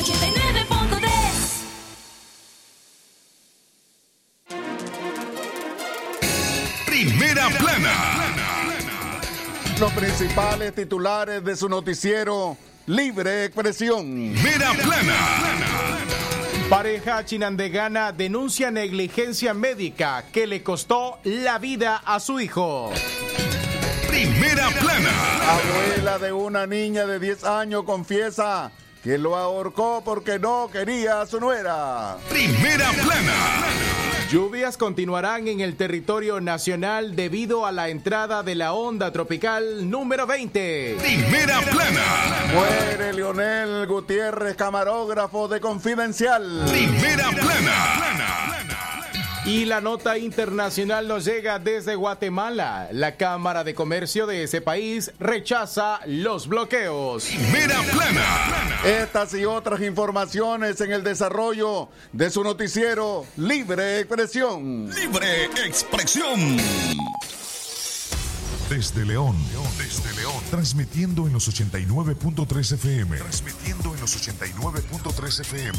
89.3 Primera plana. Los principales titulares de su noticiero Libre Expresión. Primera plana. Pareja chinandegana denuncia negligencia médica que le costó la vida a su hijo. Primera plana. Abuela de una niña de 10 años confiesa que lo ahorcó porque no quería a su nuera. Primera plana. Lluvias continuarán en el territorio nacional debido a la entrada de la onda tropical número 20. Primera plana. Muere Leonel Gutiérrez, camarógrafo de Confidencial. Primera plana. Y la nota internacional nos llega desde Guatemala. La Cámara de Comercio de ese país rechaza los bloqueos. Primera plana. Estas y otras informaciones en el desarrollo de su noticiero Libre Expresión. Libre expresión. Desde León, desde León, transmitiendo en los 89.3 FM. Transmitiendo en los 89.3 FM.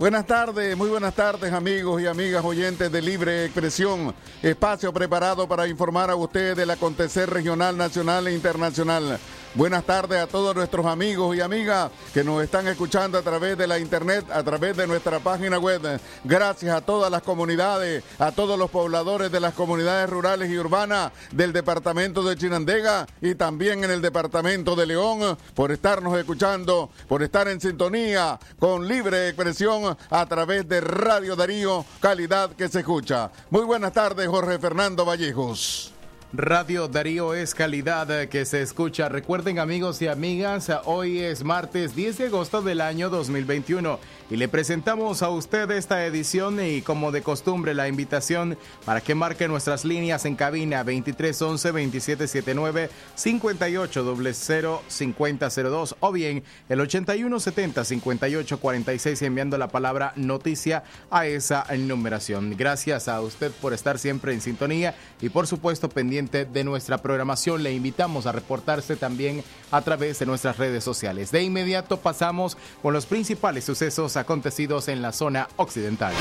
Buenas tardes, muy buenas tardes amigos y amigas oyentes de Libre Expresión, espacio preparado para informar a ustedes del acontecer regional, nacional e internacional. Buenas tardes a todos nuestros amigos y amigas que nos están escuchando a través de la internet, a través de nuestra página web. Gracias a todas las comunidades, a todos los pobladores de las comunidades rurales y urbanas del departamento de Chinandega y también en el departamento de León por estarnos escuchando, por estar en sintonía con libre expresión a través de Radio Darío, calidad que se escucha. Muy buenas tardes, Jorge Fernando Vallejos. Radio Darío es calidad eh, que se escucha. Recuerden amigos y amigas, hoy es martes 10 de agosto del año 2021 y le presentamos a usted esta edición y como de costumbre la invitación para que marque nuestras líneas en cabina 2311 2779 5800 5002 o bien el 8170 5846 enviando la palabra noticia a esa numeración. Gracias a usted por estar siempre en sintonía y por supuesto pendiente de nuestra programación. Le invitamos a reportarse también a través de nuestras redes sociales. De inmediato pasamos con los principales sucesos acontecidos en la zona occidental.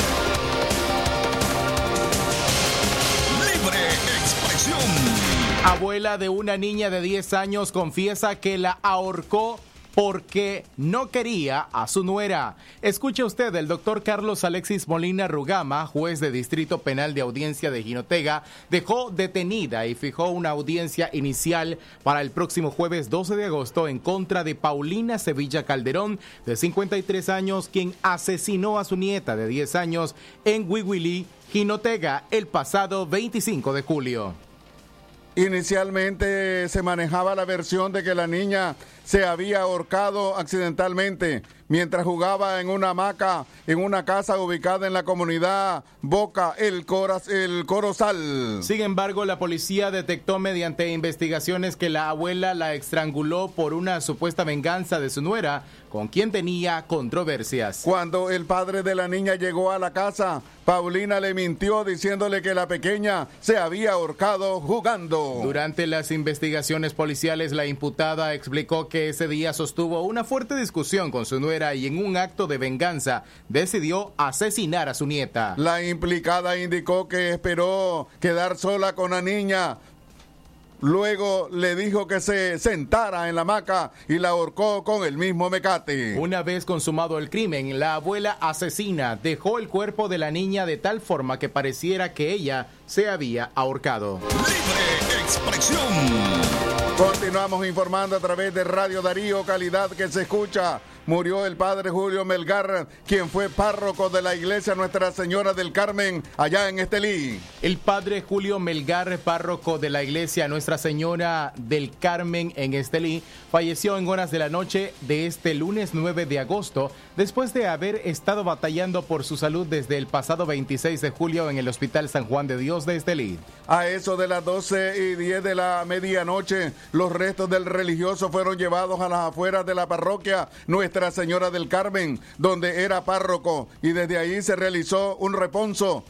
Libre expresión. Abuela de una niña de 10 años confiesa que la ahorcó porque no quería a su nuera. Escuche usted, el doctor Carlos Alexis Molina Rugama, juez de Distrito Penal de Audiencia de Jinotega, dejó detenida y fijó una audiencia inicial para el próximo jueves 12 de agosto en contra de Paulina Sevilla Calderón, de 53 años, quien asesinó a su nieta de 10 años en Wiwili, Jinotega, el pasado 25 de julio. Inicialmente se manejaba la versión de que la niña se había ahorcado accidentalmente mientras jugaba en una hamaca en una casa ubicada en la comunidad Boca El, Coraz, el Corozal. Sin embargo, la policía detectó mediante investigaciones que la abuela la estranguló por una supuesta venganza de su nuera, con quien tenía controversias. Cuando el padre de la niña llegó a la casa, Paulina le mintió diciéndole que la pequeña se había ahorcado jugando. Durante las investigaciones policiales, la imputada explicó que ese día sostuvo una fuerte discusión con su nuera y en un acto de venganza decidió asesinar a su nieta. La implicada indicó que esperó quedar sola con la niña. Luego le dijo que se sentara en la hamaca y la ahorcó con el mismo mecate. Una vez consumado el crimen, la abuela asesina dejó el cuerpo de la niña de tal forma que pareciera que ella se había ahorcado. Libre expresión. continuamos informando a través de Radio Darío, calidad que se escucha murió el padre Julio Melgar, quien fue párroco de la iglesia Nuestra Señora del Carmen allá en Estelí. El padre Julio Melgar, párroco de la iglesia Nuestra Señora del Carmen en Estelí, falleció en horas de la noche de este lunes 9 de agosto, después de haber estado batallando por su salud desde el pasado 26 de julio en el Hospital San Juan de Dios de Estelí. A eso de las 12 y 10 de la medianoche, los restos del religioso fueron llevados a las afueras de la parroquia Nuestra Señora del Carmen, donde era párroco, y desde ahí se realizó un reponso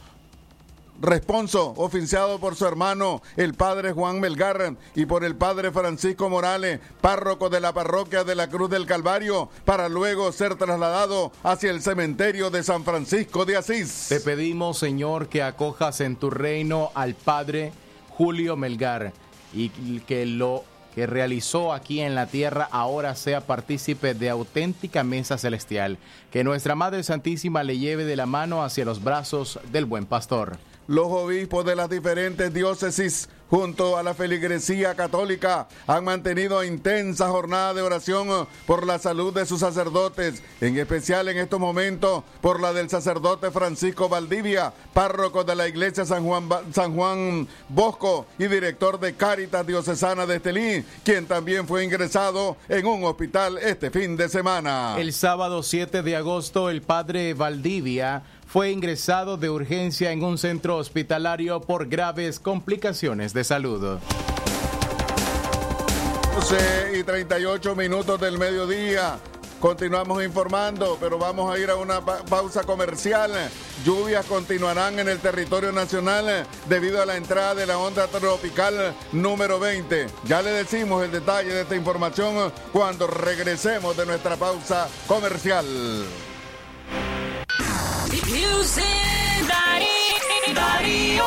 responso oficiado por su hermano, el padre Juan Melgar, y por el padre Francisco Morales, párroco de la parroquia de la Cruz del Calvario, para luego ser trasladado hacia el cementerio de San Francisco de Asís. Te pedimos, Señor, que acojas en tu reino al padre Julio Melgar y que lo que realizó aquí en la tierra ahora sea partícipe de auténtica mesa celestial. Que nuestra Madre Santísima le lleve de la mano hacia los brazos del buen pastor. Los obispos de las diferentes diócesis junto a la feligresía católica han mantenido intensa jornada de oración por la salud de sus sacerdotes, en especial en estos momentos por la del sacerdote Francisco Valdivia, párroco de la iglesia San Juan, San Juan Bosco y director de Cáritas Diocesana de Estelí, quien también fue ingresado en un hospital este fin de semana. El sábado 7 de agosto, el padre Valdivia fue ingresado de urgencia en un centro hospitalario por graves complicaciones de salud. 12 y 38 minutos del mediodía. Continuamos informando, pero vamos a ir a una pausa comercial. Lluvias continuarán en el territorio nacional debido a la entrada de la onda tropical número 20. Ya le decimos el detalle de esta información cuando regresemos de nuestra pausa comercial. Music Darío. Darío,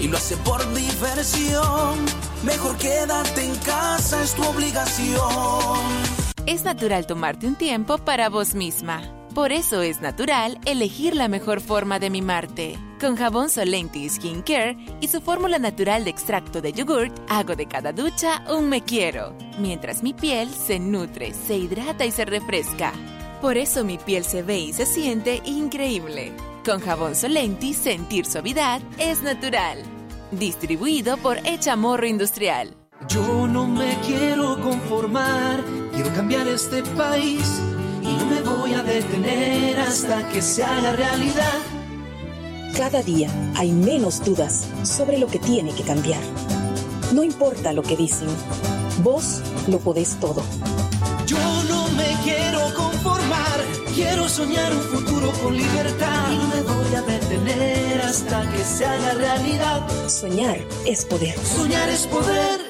y lo hace por diversión, mejor quédate en casa, es tu obligación. Es natural tomarte un tiempo para vos misma. Por eso es natural elegir la mejor forma de mimarte. Con jabón Solenti Skin Care y su fórmula natural de extracto de yogurt, hago de cada ducha un me quiero, mientras mi piel se nutre, se hidrata y se refresca. Por eso mi piel se ve y se siente increíble. Con jabón Solenti, sentir suavidad es natural. Distribuido por Echamorro Industrial. Yo no me quiero conformar, quiero cambiar este país y no me voy a detener hasta que se haga realidad. Cada día hay menos dudas sobre lo que tiene que cambiar. No importa lo que dicen, vos lo podés todo. Yo no me quiero conformar, quiero soñar un futuro con libertad. Y no me voy a detener hasta que se haga realidad. Soñar es poder. Soñar es poder.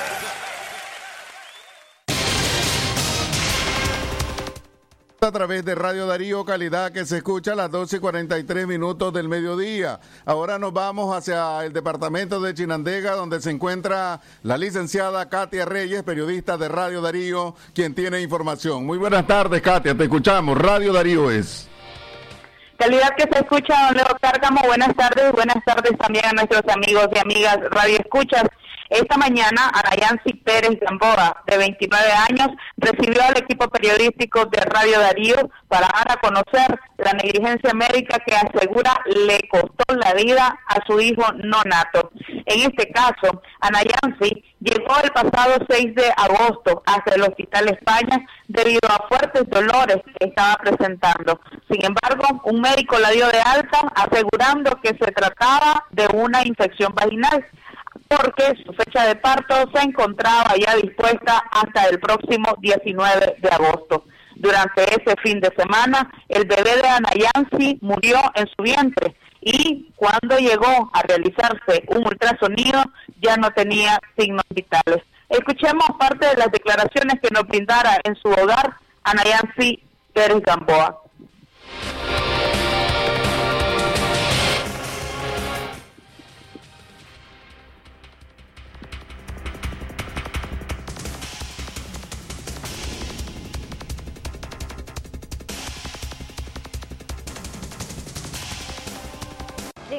A través de Radio Darío Calidad que se escucha a las 12 y 43 minutos del mediodía. Ahora nos vamos hacia el departamento de Chinandega donde se encuentra la licenciada Katia Reyes, periodista de Radio Darío, quien tiene información. Muy buenas tardes Katia, te escuchamos. Radio Darío es. Calidad que se escucha, don Leo Cárgamo, buenas tardes, buenas tardes también a nuestros amigos y amigas Radio Escuchas. Esta mañana, Arayansi Pérez Gamboa, de 29 años, recibió al equipo periodístico de Radio Darío para dar a conocer la negligencia médica que asegura le costó la vida a su hijo no nato. En este caso, Anayansi llegó el pasado 6 de agosto hasta el Hospital España debido a fuertes dolores que estaba presentando. Sin embargo, un médico la dio de alta asegurando que se trataba de una infección vaginal porque su fecha de parto se encontraba ya dispuesta hasta el próximo 19 de agosto. Durante ese fin de semana, el bebé de Anayansi murió en su vientre y cuando llegó a realizarse un ultrasonido ya no tenía signos vitales. Escuchemos parte de las declaraciones que nos brindara en su hogar Anayansi Pérez Gamboa.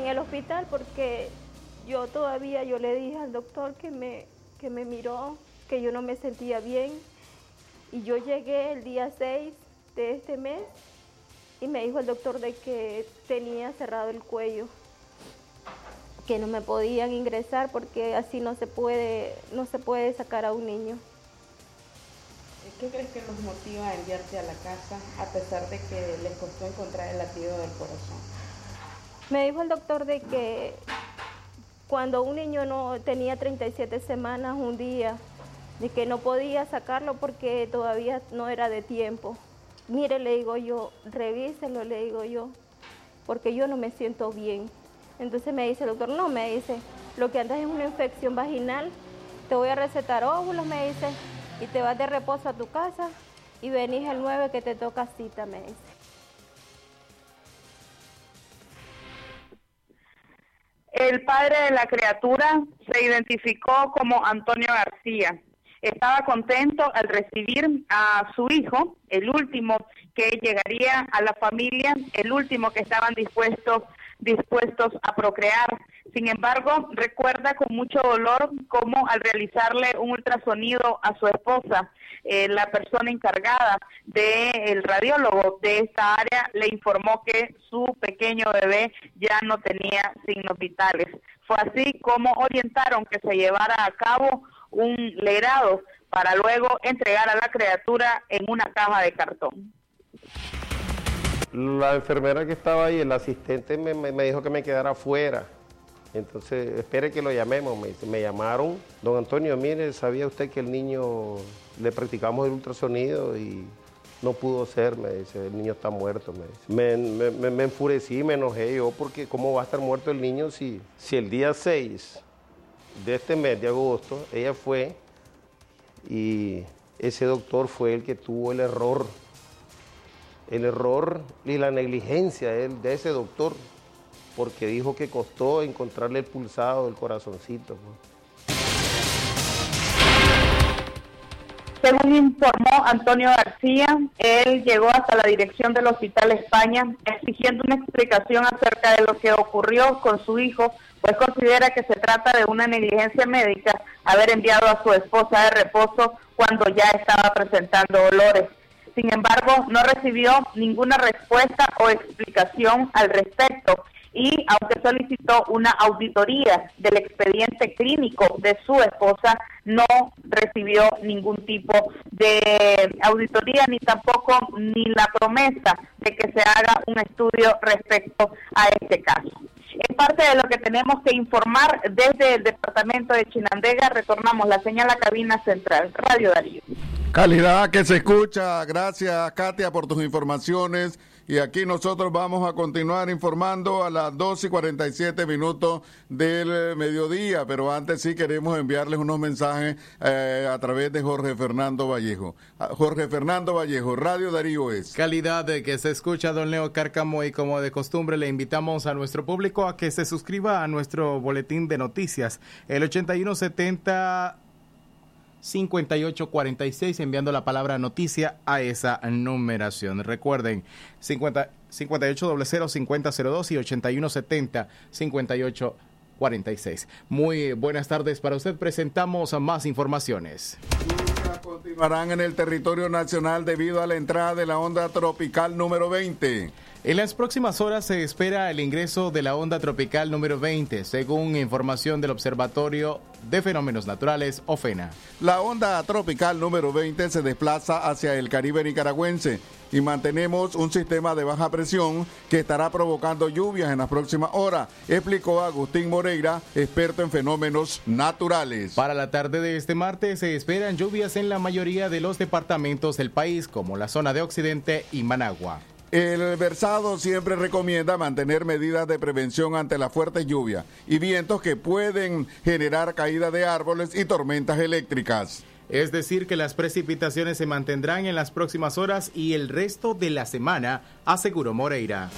En el hospital porque yo todavía yo le dije al doctor que me, que me miró, que yo no me sentía bien. Y yo llegué el día 6 de este mes y me dijo el doctor de que tenía cerrado el cuello, que no me podían ingresar porque así no se puede, no se puede sacar a un niño. ¿Qué crees que nos motiva a enviarte a la casa a pesar de que les costó encontrar el latido del corazón? Me dijo el doctor de que cuando un niño no tenía 37 semanas un día, de que no podía sacarlo porque todavía no era de tiempo. Mire, le digo yo, revíselo, le digo yo, porque yo no me siento bien. Entonces me dice el doctor, no, me dice, lo que andas es una infección vaginal, te voy a recetar óvulos, me dice, y te vas de reposo a tu casa y venís el 9 que te toca cita, me dice. El padre de la criatura se identificó como Antonio García. Estaba contento al recibir a su hijo, el último que llegaría a la familia, el último que estaban dispuestos dispuestos a procrear. Sin embargo, recuerda con mucho dolor cómo al realizarle un ultrasonido a su esposa, eh, la persona encargada del radiólogo de esta área le informó que su pequeño bebé ya no tenía signos vitales. Fue así como orientaron que se llevara a cabo un legrado para luego entregar a la criatura en una caja de cartón. La enfermera que estaba ahí, el asistente, me, dijo que me quedara afuera. Entonces, espere que lo llamemos. Me, me, llamaron. Don Antonio, mire, ¿sabía usted que el niño le practicamos el ultrasonido y no pudo ser, me dice, el niño está muerto, me. Me, me, enfurecí, me enojé yo, porque ¿cómo va a estar muerto el niño si, si el día 6 de este mes de agosto ella fue y ese doctor fue el que tuvo el error, el error y la negligencia de ese doctor, porque dijo que costó encontrarle el pulsado del corazoncito. Según informó Antonio García, él llegó hasta la dirección del Hospital España exigiendo una explicación acerca de lo que ocurrió con su hijo, pues considera que se trata de una negligencia médica haber enviado a su esposa de reposo cuando ya estaba presentando dolores. Sin embargo, no recibió ninguna respuesta o explicación al respecto y aunque solicitó una auditoría del expediente clínico de su esposa, no recibió ningún tipo de auditoría ni tampoco ni la promesa de que se haga un estudio respecto a este caso. Es parte de lo que tenemos que informar desde el departamento de Chinandega. Retornamos la señal a cabina central. Radio Darío. Calidad que se escucha. Gracias, Katia, por tus informaciones. Y aquí nosotros vamos a continuar informando a las 2 y 47 minutos del mediodía, pero antes sí queremos enviarles unos mensajes eh, a través de Jorge Fernando Vallejo. Ah, Jorge Fernando Vallejo, Radio Darío es. Calidad de que se escucha, don Leo Cárcamo, y como de costumbre le invitamos a nuestro público a que se suscriba a nuestro boletín de noticias, el 8170 5846 enviando la palabra noticia a esa numeración. Recuerden, 50, 5800 5002 y 8170 5846. Muy buenas tardes para usted. Presentamos más informaciones continuarán en el territorio nacional debido a la entrada de la onda tropical número 20. En las próximas horas se espera el ingreso de la onda tropical número 20, según información del Observatorio de Fenómenos Naturales, OFENA. La onda tropical número 20 se desplaza hacia el Caribe nicaragüense y mantenemos un sistema de baja presión que estará provocando lluvias en las próximas horas, explicó Agustín Moreira, experto en fenómenos naturales. Para la tarde de este martes se esperan lluvias en la mayoría de los departamentos del país, como la zona de Occidente y Managua. El versado siempre recomienda mantener medidas de prevención ante la fuerte lluvia y vientos que pueden generar caída de árboles y tormentas eléctricas. Es decir, que las precipitaciones se mantendrán en las próximas horas y el resto de la semana, aseguró Moreira.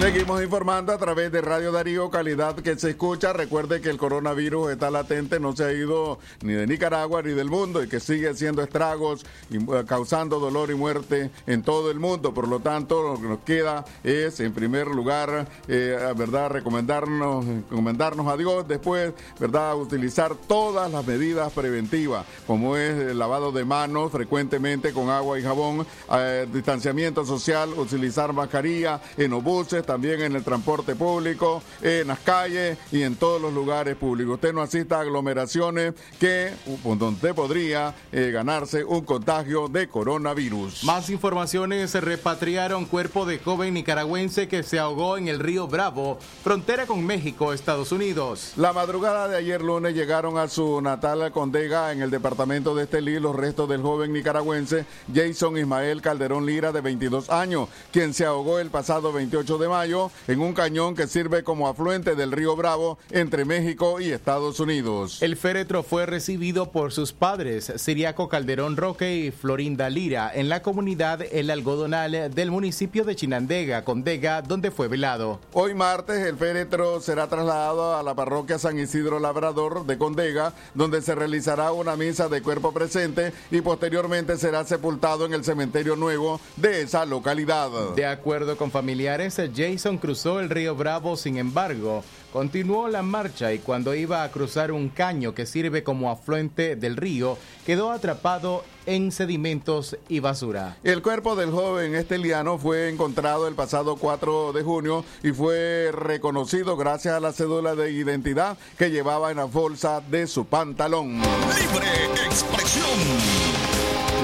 Seguimos informando a través de Radio Darío, calidad que se escucha. Recuerde que el coronavirus está latente, no se ha ido ni de Nicaragua ni del mundo y que sigue haciendo estragos y eh, causando dolor y muerte en todo el mundo. Por lo tanto, lo que nos queda es, en primer lugar, eh, verdad, recomendarnos, recomendarnos a Dios. Después, verdad, utilizar todas las medidas preventivas, como es el lavado de manos frecuentemente con agua y jabón, eh, distanciamiento social, utilizar mascarilla en obuses también en el transporte público, en las calles y en todos los lugares públicos. Usted no asista a aglomeraciones que donde podría eh, ganarse un contagio de coronavirus. Más informaciones, se repatriaron cuerpo de joven nicaragüense que se ahogó en el río Bravo, frontera con México, Estados Unidos. La madrugada de ayer lunes llegaron a su natal Condega en el departamento de Estelí los restos del joven nicaragüense Jason Ismael Calderón Lira de 22 años, quien se ahogó el pasado 28 de mayo en un cañón que sirve como afluente del río Bravo entre México y Estados Unidos. El féretro fue recibido por sus padres, Siriaco Calderón Roque y Florinda Lira, en la comunidad El Algodonal del municipio de Chinandega, Condega, donde fue velado. Hoy martes el féretro será trasladado a la parroquia San Isidro Labrador de Condega, donde se realizará una misa de cuerpo presente y posteriormente será sepultado en el cementerio nuevo de esa localidad. De acuerdo con familiares, Jason cruzó el río Bravo, sin embargo, continuó la marcha y cuando iba a cruzar un caño que sirve como afluente del río, quedó atrapado en sedimentos y basura. El cuerpo del joven esteliano fue encontrado el pasado 4 de junio y fue reconocido gracias a la cédula de identidad que llevaba en la bolsa de su pantalón. Libre expresión.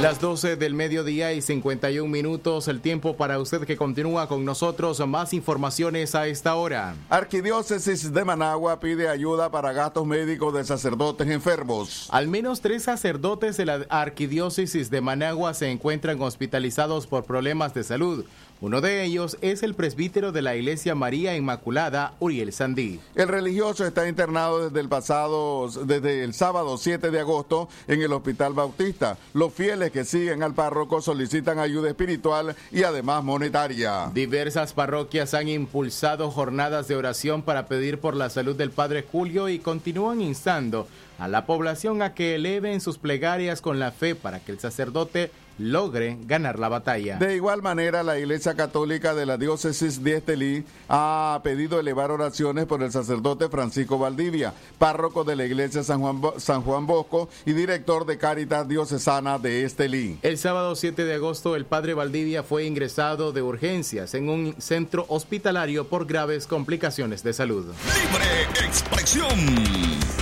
Las 12 del mediodía y 51 minutos, el tiempo para usted que continúa con nosotros. Más informaciones a esta hora. Arquidiócesis de Managua pide ayuda para gastos médicos de sacerdotes enfermos. Al menos tres sacerdotes de la Arquidiócesis de Managua se encuentran hospitalizados por problemas de salud. Uno de ellos es el presbítero de la Iglesia María Inmaculada, Uriel Sandí. El religioso está internado desde el pasado, desde el sábado 7 de agosto en el Hospital Bautista. Los fieles que siguen al párroco solicitan ayuda espiritual y además monetaria. Diversas parroquias han impulsado jornadas de oración para pedir por la salud del Padre Julio y continúan instando a la población a que eleven sus plegarias con la fe para que el sacerdote logre ganar la batalla. De igual manera, la Iglesia Católica de la Diócesis de Estelí ha pedido elevar oraciones por el sacerdote Francisco Valdivia, párroco de la Iglesia San Juan, San Juan Bosco y director de Caritas Diocesana de Estelí. El sábado 7 de agosto, el padre Valdivia fue ingresado de urgencias en un centro hospitalario por graves complicaciones de salud. Libre expresión.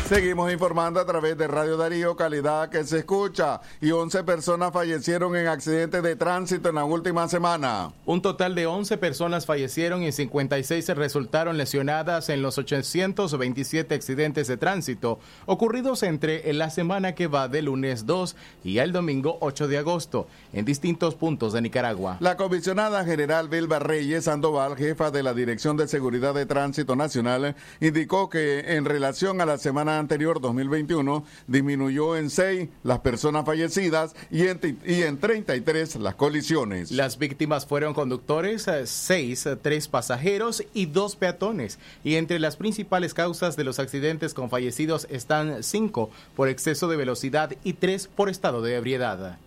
Seguimos informando a través de Radio Darío, calidad que se escucha, y 11 personas fallecieron en accidentes de tránsito en la última semana. Un total de 11 personas fallecieron y 56 resultaron lesionadas en los 827 accidentes de tránsito ocurridos entre la semana que va del lunes 2 y el domingo 8 de agosto en distintos puntos de Nicaragua. La comisionada general Vilba Reyes Sandoval, jefa de la Dirección de Seguridad de Tránsito Nacional, indicó que en relación a la semana anterior 2021 disminuyó en 6 las personas fallecidas y en, y en 33 las colisiones. Las víctimas fueron conductores, 6, 3 pasajeros y 2 peatones. Y entre las principales causas de los accidentes con fallecidos están 5 por exceso de velocidad y 3 por estado de ebriedad.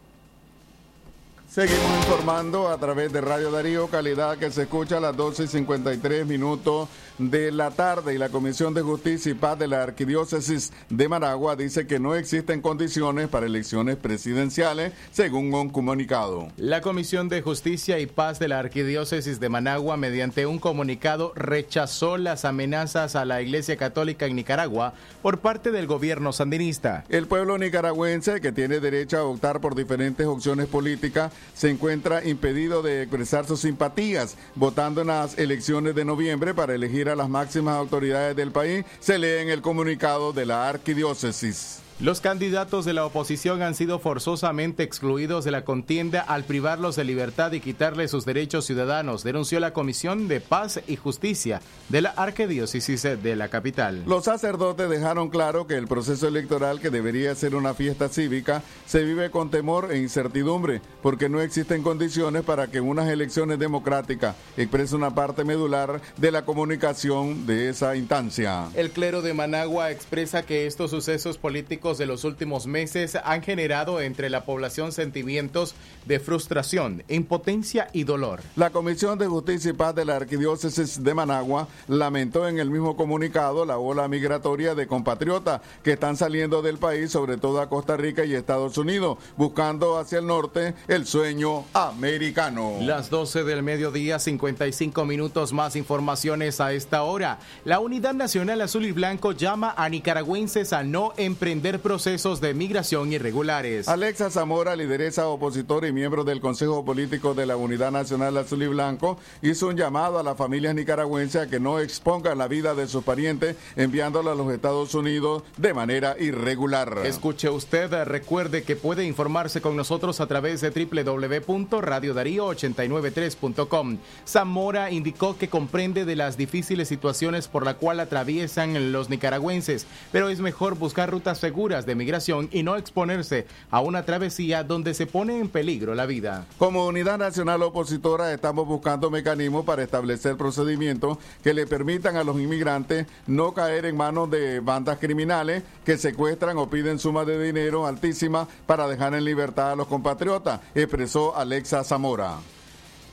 Seguimos informando a través de Radio Darío, calidad que se escucha a las 12 y 53 minutos de la tarde. Y la Comisión de Justicia y Paz de la Arquidiócesis de Managua dice que no existen condiciones para elecciones presidenciales, según un comunicado. La Comisión de Justicia y Paz de la Arquidiócesis de Managua, mediante un comunicado, rechazó las amenazas a la Iglesia Católica en Nicaragua por parte del gobierno sandinista. El pueblo nicaragüense, que tiene derecho a optar por diferentes opciones políticas, se encuentra impedido de expresar sus simpatías votando en las elecciones de noviembre para elegir a las máximas autoridades del país, se lee en el comunicado de la arquidiócesis. Los candidatos de la oposición han sido forzosamente excluidos de la contienda al privarlos de libertad y quitarles sus derechos ciudadanos, denunció la Comisión de Paz y Justicia de la Arquidiócesis de la capital. Los sacerdotes dejaron claro que el proceso electoral, que debería ser una fiesta cívica, se vive con temor e incertidumbre, porque no existen condiciones para que unas elecciones democráticas exprese una parte medular de la comunicación de esa instancia. El clero de Managua expresa que estos sucesos políticos de los últimos meses han generado entre la población sentimientos de frustración, impotencia y dolor. La Comisión de Justicia y Paz de la Arquidiócesis de Managua lamentó en el mismo comunicado la ola migratoria de compatriotas que están saliendo del país, sobre todo a Costa Rica y Estados Unidos, buscando hacia el norte el sueño americano. Las 12 del mediodía, 55 minutos más informaciones a esta hora. La Unidad Nacional Azul y Blanco llama a nicaragüenses a no emprender procesos de migración irregulares. Alexa Zamora, lideresa opositora y miembro del Consejo Político de la Unidad Nacional Azul y Blanco, hizo un llamado a las familias nicaragüenses a que no expongan la vida de sus parientes enviándola a los Estados Unidos de manera irregular. Escuche usted, recuerde que puede informarse con nosotros a través de www.radiodarío893.com. Zamora indicó que comprende de las difíciles situaciones por la cual atraviesan los nicaragüenses, pero es mejor buscar rutas seguras de migración y no exponerse a una travesía donde se pone en peligro la vida. Como Unidad Nacional Opositora estamos buscando mecanismos para establecer procedimientos que le permitan a los inmigrantes no caer en manos de bandas criminales que secuestran o piden sumas de dinero altísimas para dejar en libertad a los compatriotas, expresó Alexa Zamora.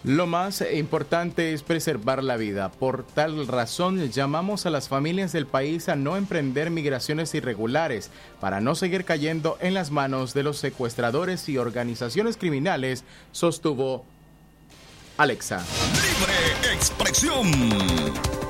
Lo más importante es preservar la vida. Por tal razón, llamamos a las familias del país a no emprender migraciones irregulares para no seguir cayendo en las manos de los secuestradores y organizaciones criminales, sostuvo Alexa. Libre expresión.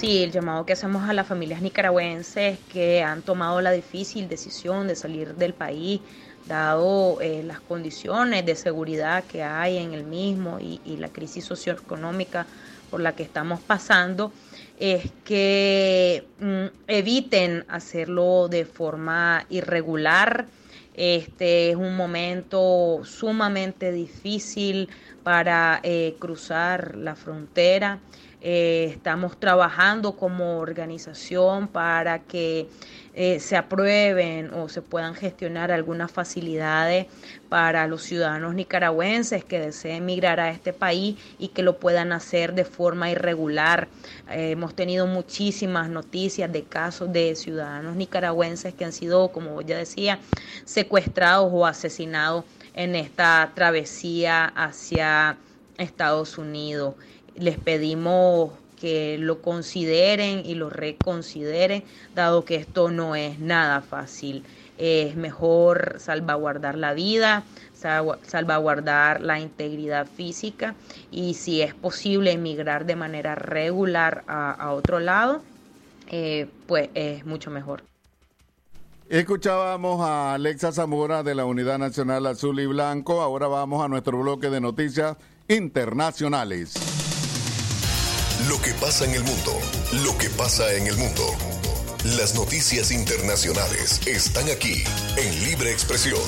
Sí, el llamado que hacemos a las familias nicaragüenses que han tomado la difícil decisión de salir del país, dado eh, las condiciones de seguridad que hay en el mismo y, la crisis socioeconómica por la que estamos pasando, es que mm, eviten hacerlo de forma irregular. Este es un momento sumamente difícil para eh, cruzar la frontera. Eh, estamos trabajando como organización para que eh, se aprueben o se puedan gestionar algunas facilidades para los ciudadanos nicaragüenses que deseen migrar a este país y que lo puedan hacer de forma irregular. Eh, hemos tenido muchísimas noticias de casos de ciudadanos nicaragüenses que han sido, como ya decía, secuestrados o asesinados en esta travesía hacia Estados Unidos les pedimos que lo consideren y lo reconsideren, dado que esto no es nada fácil. Es mejor salvaguardar la vida, salvaguardar la integridad física y si es posible emigrar de manera regular a, otro lado, eh, pues es mucho mejor. Escuchábamos a Alexa Zamora de la Unidad Nacional Azul y Blanco. Ahora vamos a nuestro bloque de noticias internacionales. Lo que pasa en el mundo, lo que pasa en el mundo. Las noticias internacionales están aquí en Libre Expresión.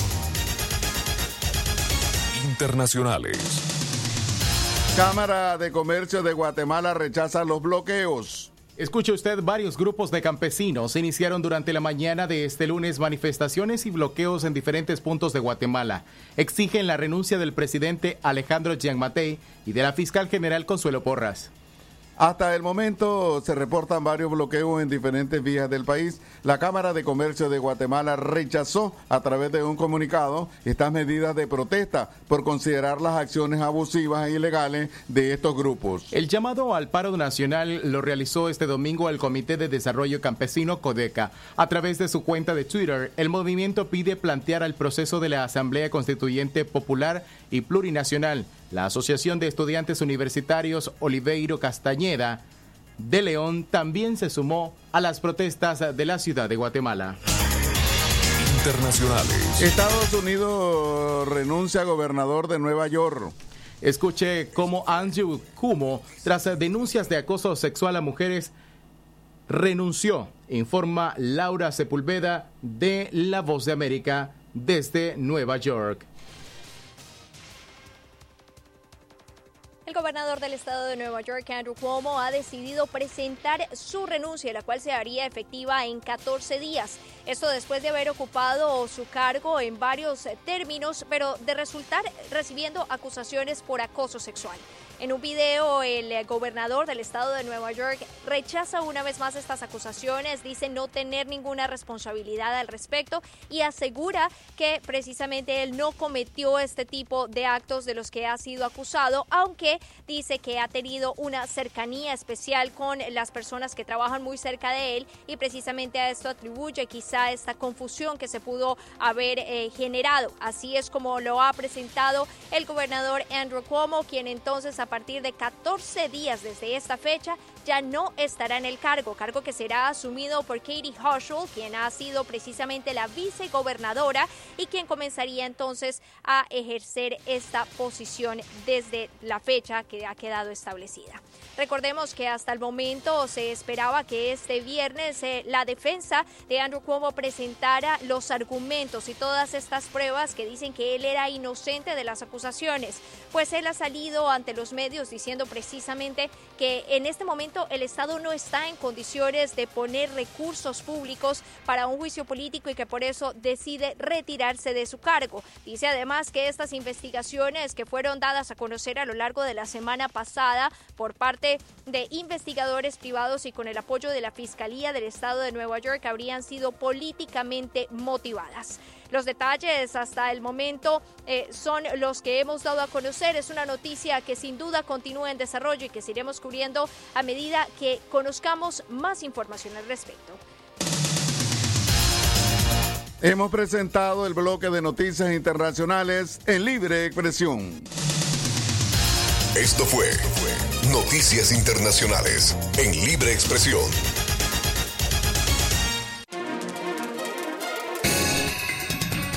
Internacionales. Cámara de Comercio de Guatemala rechaza los bloqueos. Escuche usted, varios grupos de campesinos iniciaron durante la mañana de este lunes manifestaciones y bloqueos en diferentes puntos de Guatemala. Exigen la renuncia del presidente Alejandro Gianmatei y de la fiscal general Consuelo Porras. Hasta el momento se reportan varios bloqueos en diferentes vías del país. La Cámara de Comercio de Guatemala rechazó a través de un comunicado estas medidas de protesta por considerar las acciones abusivas e ilegales de estos grupos. El llamado al paro nacional lo realizó este domingo el Comité de Desarrollo Campesino Codeca. A través de su cuenta de Twitter, el movimiento pide plantear el proceso de la Asamblea Constituyente Popular y Plurinacional la Asociación de Estudiantes Universitarios Oliveiro Castañeda de León también se sumó a las protestas de la ciudad de Guatemala. Internacionales. Estados Unidos renuncia a gobernador de Nueva York. Escuche cómo Andrew Cuomo, tras denuncias de acoso sexual a mujeres, renunció, informa Laura Sepulveda de La Voz de América desde Nueva York. El gobernador del estado de Nueva York, Andrew Cuomo, ha decidido presentar su renuncia, la cual se haría efectiva en 14 días. Esto después de haber ocupado su cargo en varios términos, pero de resultar recibiendo acusaciones por acoso sexual. En un video, el gobernador del estado de Nueva York rechaza una vez más estas acusaciones, dice no tener ninguna responsabilidad al respecto y asegura que precisamente él no cometió este tipo de actos de los que ha sido acusado, aunque dice que ha tenido una cercanía especial con las personas que trabajan muy cerca de él y precisamente a esto atribuye quizá esta confusión que se pudo haber eh, generado. Así es como lo ha presentado el gobernador Andrew Cuomo, quien entonces a partir de 14 días desde esta fecha ya no estará en el cargo, cargo que será asumido por Katie Hochul, quien ha sido precisamente la vicegobernadora y quien comenzaría entonces a ejercer esta posición desde la fecha que ha quedado establecida. Recordemos que hasta el momento se esperaba que este viernes eh, la defensa de Andrew Cuomo presentara los argumentos y todas estas pruebas que dicen que él era inocente de las acusaciones, pues él ha salido ante los medios diciendo precisamente que en este momento el Estado no está en condiciones de poner recursos públicos para un juicio político y que por eso decide retirarse de su cargo. Dice además que estas investigaciones que fueron dadas a conocer a lo largo de la semana pasada por parte de investigadores privados y con el apoyo de la Fiscalía del Estado de Nueva York habrían sido políticamente motivadas. Los detalles hasta el momento eh, son los que hemos dado a conocer. Es una noticia que sin duda continúa en desarrollo y que seguiremos cubriendo a medida que conozcamos más información al respecto. Hemos presentado el bloque de noticias internacionales en libre expresión. Esto fue Noticias Internacionales en Libre Expresión.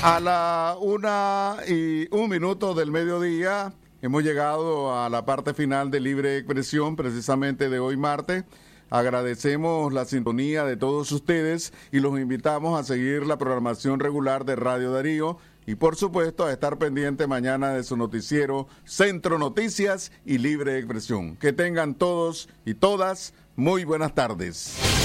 A la una y un minuto del mediodía hemos llegado a la parte final de Libre Expresión, precisamente de hoy martes. Agradecemos la sintonía de todos ustedes y los invitamos a seguir la programación regular de Radio Darío y por supuesto a estar pendiente mañana de su noticiero Centro Noticias y Libre Expresión. Que tengan todos y todas muy buenas tardes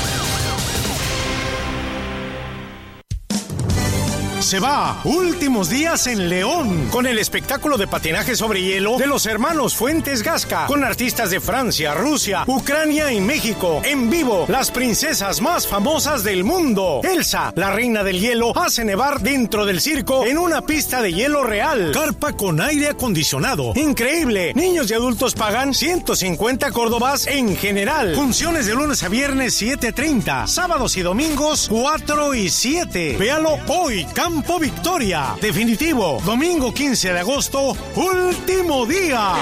Se va. Últimos días en León. Con el espectáculo de patinaje sobre hielo de los hermanos Fuentes Gasca. Con artistas de Francia, Rusia, Ucrania y México. En vivo, las princesas más famosas del mundo. Elsa, la reina del hielo, hace nevar dentro del circo en una pista de hielo real. Carpa con aire acondicionado. Increíble. Niños y adultos pagan 150 córdobas en general. Funciones de lunes a viernes 7.30. Sábados y domingos 4 y 7. Véalo hoy. Campo Victoria. Definitivo, domingo 15 de agosto, último día.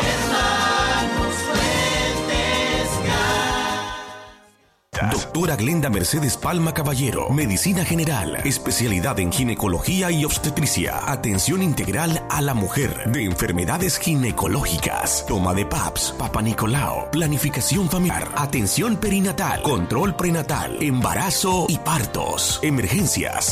Doctora Glenda Mercedes Palma Caballero, Medicina General, especialidad en ginecología y obstetricia, atención integral a la mujer, de enfermedades ginecológicas, toma de PAPS, Papa Nicolao, planificación familiar, atención perinatal, control prenatal, embarazo y partos, emergencias,